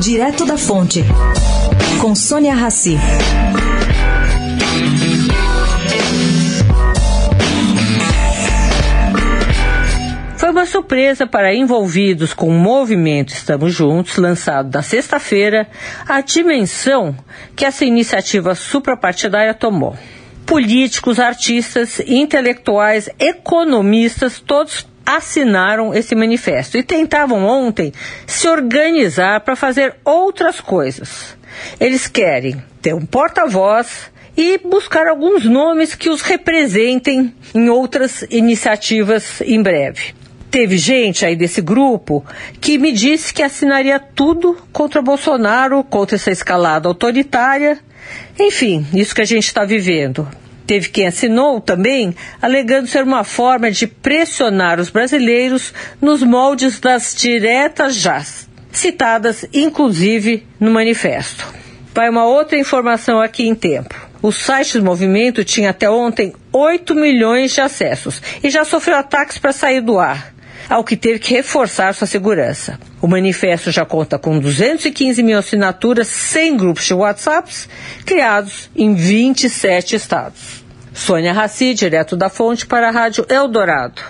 Direto da Fonte, com Sônia Rassi. Foi uma surpresa para envolvidos com o movimento Estamos Juntos, lançado na sexta-feira, a dimensão que essa iniciativa suprapartidária tomou. Políticos, artistas, intelectuais, economistas, todos assinaram esse manifesto e tentavam ontem se organizar para fazer outras coisas. Eles querem ter um porta-voz e buscar alguns nomes que os representem em outras iniciativas em breve. Teve gente aí desse grupo que me disse que assinaria tudo contra Bolsonaro, contra essa escalada autoritária. Enfim, isso que a gente está vivendo. Teve quem assinou também, alegando ser uma forma de pressionar os brasileiros nos moldes das diretas já, citadas inclusive no manifesto. Vai uma outra informação aqui em tempo. O site do movimento tinha até ontem 8 milhões de acessos e já sofreu ataques para sair do ar, ao que teve que reforçar sua segurança. O manifesto já conta com 215 mil assinaturas sem grupos de WhatsApps criados em 27 estados. Sônia Raci, direto da fonte para a Rádio Eldorado.